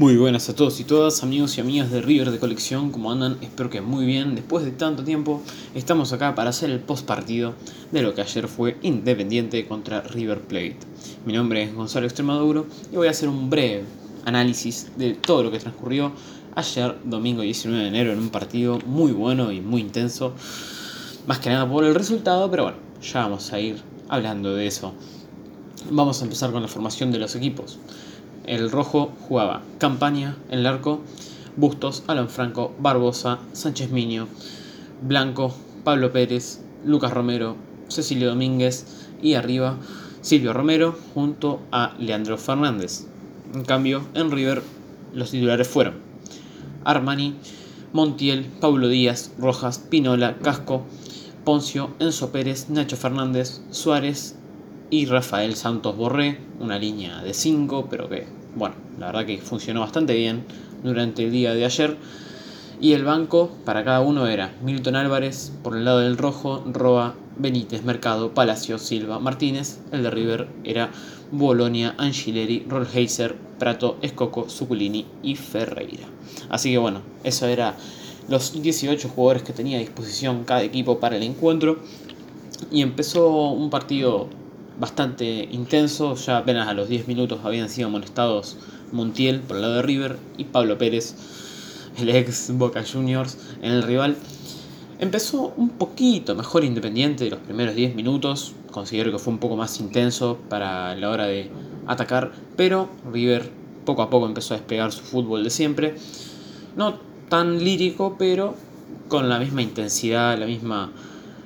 Muy buenas a todos y todas, amigos y amigas de River de Colección, ¿cómo andan? Espero que muy bien. Después de tanto tiempo, estamos acá para hacer el post partido de lo que ayer fue Independiente contra River Plate. Mi nombre es Gonzalo Extremaduro y voy a hacer un breve análisis de todo lo que transcurrió ayer, domingo 19 de enero, en un partido muy bueno y muy intenso. Más que nada por el resultado, pero bueno, ya vamos a ir hablando de eso. Vamos a empezar con la formación de los equipos. El rojo jugaba. Campaña en el arco, Bustos, Alan Franco, Barbosa, Sánchez Miño, Blanco, Pablo Pérez, Lucas Romero, Cecilio Domínguez y arriba Silvio Romero junto a Leandro Fernández. En cambio, en River los titulares fueron Armani, Montiel, Pablo Díaz, Rojas, Pinola, Casco, Poncio, Enzo Pérez, Nacho Fernández, Suárez y Rafael Santos Borré, una línea de 5, pero que, bueno, la verdad que funcionó bastante bien durante el día de ayer. Y el banco para cada uno era Milton Álvarez, por el lado del rojo, Roa, Benítez, Mercado, Palacio, Silva, Martínez. El de River era Bolonia, Angileri, Rollheiser, Prato, Escoco, Zuculini y Ferreira. Así que bueno, eso era los 18 jugadores que tenía a disposición cada equipo para el encuentro. Y empezó un partido bastante intenso. Ya apenas a los 10 minutos habían sido amonestados Montiel por el lado de River y Pablo Pérez, el ex Boca Juniors, en el rival. Empezó un poquito mejor Independiente de los primeros 10 minutos. Considero que fue un poco más intenso para la hora de atacar, pero River poco a poco empezó a despegar su fútbol de siempre. No tan lírico, pero con la misma intensidad, la misma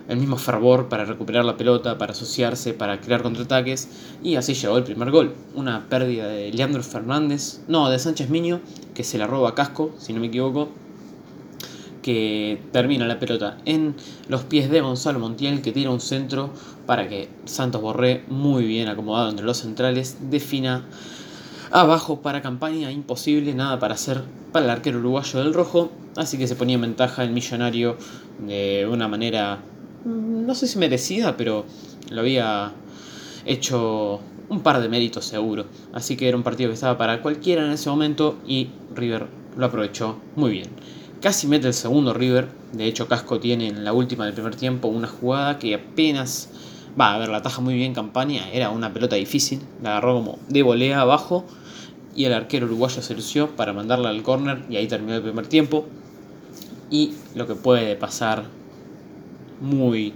el mismo fervor para recuperar la pelota, para asociarse, para crear contraataques y así llegó el primer gol. Una pérdida de Leandro Fernández, no, de Sánchez Miño, que se la roba a Casco, si no me equivoco, que termina la pelota en los pies de Gonzalo Montiel, que tira un centro para que Santos Borré, muy bien acomodado entre los centrales, defina abajo para campaña, imposible, nada para hacer para el arquero uruguayo del rojo, así que se ponía en ventaja el millonario de una manera no sé si merecida, pero lo había hecho un par de méritos seguro. Así que era un partido que estaba para cualquiera en ese momento y River lo aprovechó muy bien. Casi mete el segundo River. De hecho, Casco tiene en la última del primer tiempo una jugada que apenas va a ver la taja muy bien campaña. Era una pelota difícil. La agarró como de volea abajo. Y el arquero uruguayo se lució para mandarla al córner. Y ahí terminó el primer tiempo. Y lo que puede pasar muy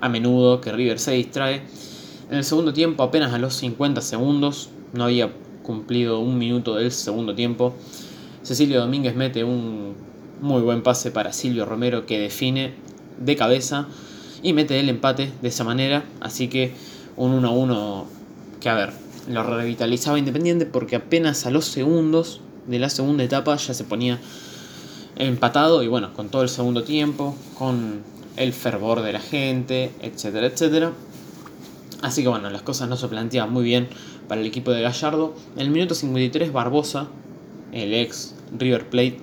a menudo que River se distrae. En el segundo tiempo, apenas a los 50 segundos, no había cumplido un minuto del segundo tiempo, Cecilio Domínguez mete un muy buen pase para Silvio Romero que define de cabeza y mete el empate de esa manera. Así que un 1-1 que, a ver, lo revitalizaba Independiente porque apenas a los segundos de la segunda etapa ya se ponía empatado y bueno, con todo el segundo tiempo, con el fervor de la gente, etcétera, etcétera. Así que bueno, las cosas no se planteaban muy bien para el equipo de Gallardo. En el minuto 53, Barbosa, el ex River Plate,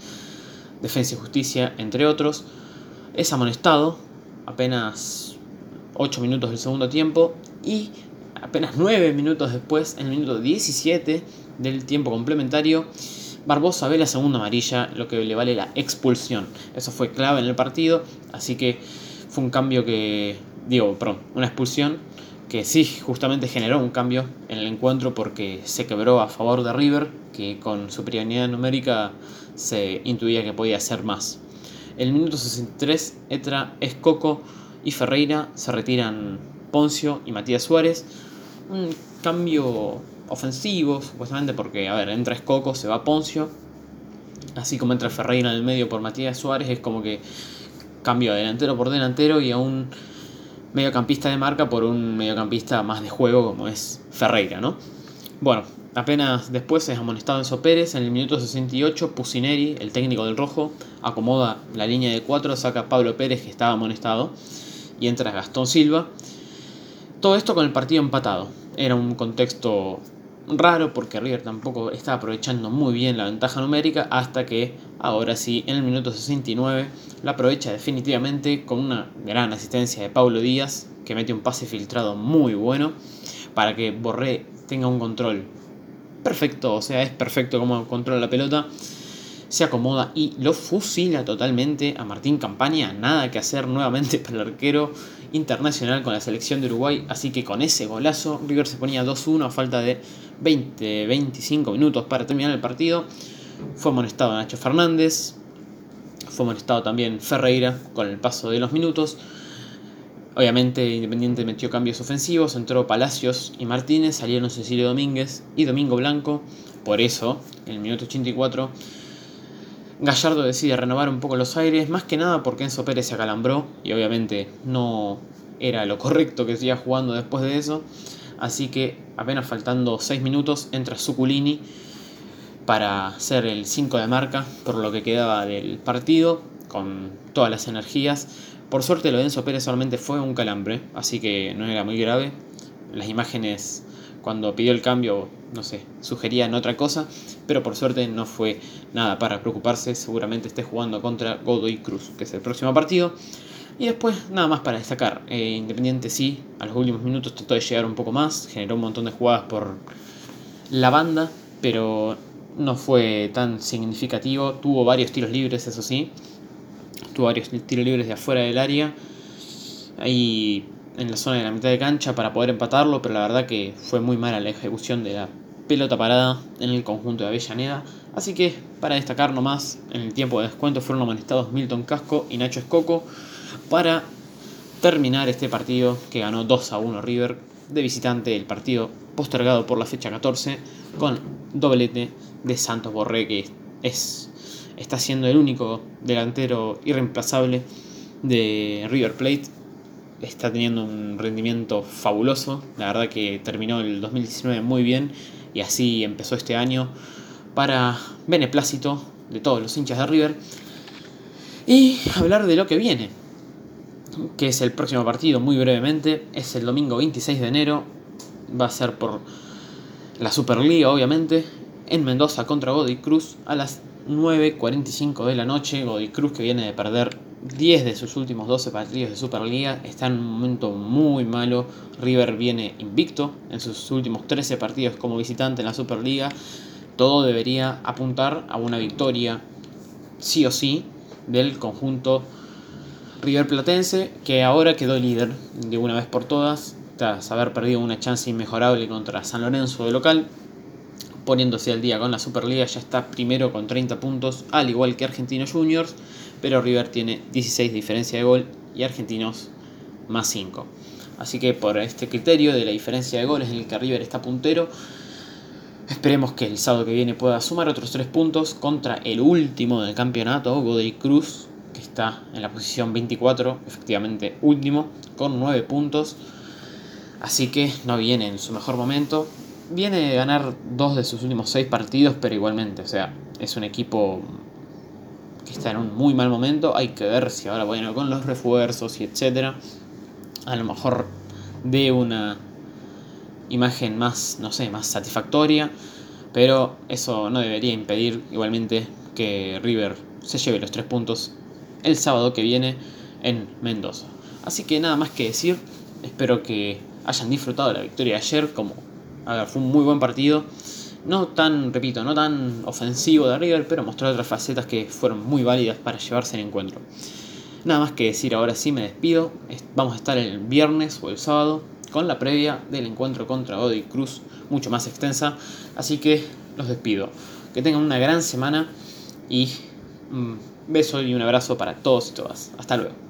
Defensa y Justicia, entre otros, es amonestado apenas 8 minutos del segundo tiempo y apenas 9 minutos después, en el minuto 17 del tiempo complementario, Barbosa ve la segunda amarilla, lo que le vale la expulsión. Eso fue clave en el partido, así que fue un cambio que, digo, perdón, una expulsión que sí, justamente generó un cambio en el encuentro porque se quebró a favor de River, que con superioridad numérica se intuía que podía hacer más. El minuto 63, Etra, Escoco y Ferreira se retiran Poncio y Matías Suárez. Un cambio ofensivo, supuestamente, porque, a ver, entra Escoco, se va Poncio. Así como entra Ferreira en el medio por Matías Suárez, es como que cambio de delantero por delantero y a un mediocampista de marca por un mediocampista más de juego como es Ferreira, ¿no? Bueno, apenas después es amonestado Enzo Pérez, en el minuto 68 Pusineri, el técnico del rojo, acomoda la línea de 4, saca a Pablo Pérez que estaba amonestado y entra Gastón Silva. Todo esto con el partido empatado. Era un contexto raro porque River tampoco estaba aprovechando muy bien la ventaja numérica hasta que ahora sí en el minuto 69 la aprovecha definitivamente con una gran asistencia de Paulo Díaz que mete un pase filtrado muy bueno para que Borré tenga un control perfecto, o sea, es perfecto como controla la pelota. Se acomoda y lo fusila totalmente a Martín Campaña. Nada que hacer nuevamente para el arquero internacional con la selección de Uruguay. Así que con ese golazo, River se ponía 2-1 a falta de 20-25 minutos para terminar el partido. Fue amonestado Nacho Fernández. Fue amonestado también Ferreira con el paso de los minutos. Obviamente Independiente metió cambios ofensivos, entró Palacios y Martínez, salieron Cecilio Domínguez y Domingo Blanco. Por eso, en el minuto 84, Gallardo decide renovar un poco los aires, más que nada porque Enzo Pérez se acalambró y obviamente no era lo correcto que siga jugando después de eso. Así que apenas faltando 6 minutos entra Suculini para ser el 5 de marca por lo que quedaba del partido con todas las energías por suerte lo de Enzo Pérez solamente fue un calambre, así que no era muy grave. Las imágenes cuando pidió el cambio, no sé, sugerían otra cosa, pero por suerte no fue nada para preocuparse. Seguramente esté jugando contra Godoy Cruz, que es el próximo partido. Y después, nada más para destacar. Eh, Independiente sí, a los últimos minutos trató de llegar un poco más, generó un montón de jugadas por la banda, pero no fue tan significativo. Tuvo varios tiros libres, eso sí, tuvo varios tiros libres de afuera del área, ahí en la zona de la mitad de cancha para poder empatarlo, pero la verdad que fue muy mala la ejecución de la pelota parada en el conjunto de Avellaneda. Así que, para destacar nomás, en el tiempo de descuento fueron amonestados Milton Casco y Nacho Escoco para terminar este partido que ganó 2 a 1 River de visitante, el partido postergado por la fecha 14 con doblete de Santos Borré que es está siendo el único delantero irreemplazable de River Plate. Está teniendo un rendimiento fabuloso. La verdad que terminó el 2019 muy bien y así empezó este año para beneplácito de todos los hinchas de River. Y hablar de lo que viene, que es el próximo partido muy brevemente. Es el domingo 26 de enero. Va a ser por la Superliga, obviamente, en Mendoza contra Godoy Cruz a las 9.45 de la noche. Godoy Cruz, que viene de perder 10 de sus últimos 12 partidos de Superliga, está en un momento muy malo. River viene invicto en sus últimos 13 partidos como visitante en la Superliga. Todo debería apuntar a una victoria, sí o sí, del conjunto River Platense, que ahora quedó líder de una vez por todas, tras haber perdido una chance inmejorable contra San Lorenzo de local poniéndose al día con la Superliga, ya está primero con 30 puntos, al igual que Argentinos Juniors, pero River tiene 16 de diferencia de gol y Argentinos más 5. Así que por este criterio de la diferencia de goles en el que River está puntero, esperemos que el sábado que viene pueda sumar otros 3 puntos contra el último del campeonato, Godoy Cruz, que está en la posición 24, efectivamente último, con 9 puntos. Así que no viene en su mejor momento, viene de ganar dos de sus últimos seis partidos, pero igualmente, o sea, es un equipo que está en un muy mal momento. Hay que ver si ahora, bueno, con los refuerzos y etcétera, a lo mejor de una imagen más, no sé, más satisfactoria, pero eso no debería impedir igualmente que River se lleve los tres puntos el sábado que viene en Mendoza. Así que nada más que decir, espero que hayan disfrutado la victoria de ayer como a ver, fue un muy buen partido. No tan, repito, no tan ofensivo de River, pero mostró otras facetas que fueron muy válidas para llevarse el encuentro. Nada más que decir, ahora sí me despido. Vamos a estar el viernes o el sábado con la previa del encuentro contra Odi Cruz, mucho más extensa. Así que los despido. Que tengan una gran semana y un beso y un abrazo para todos y todas. Hasta luego.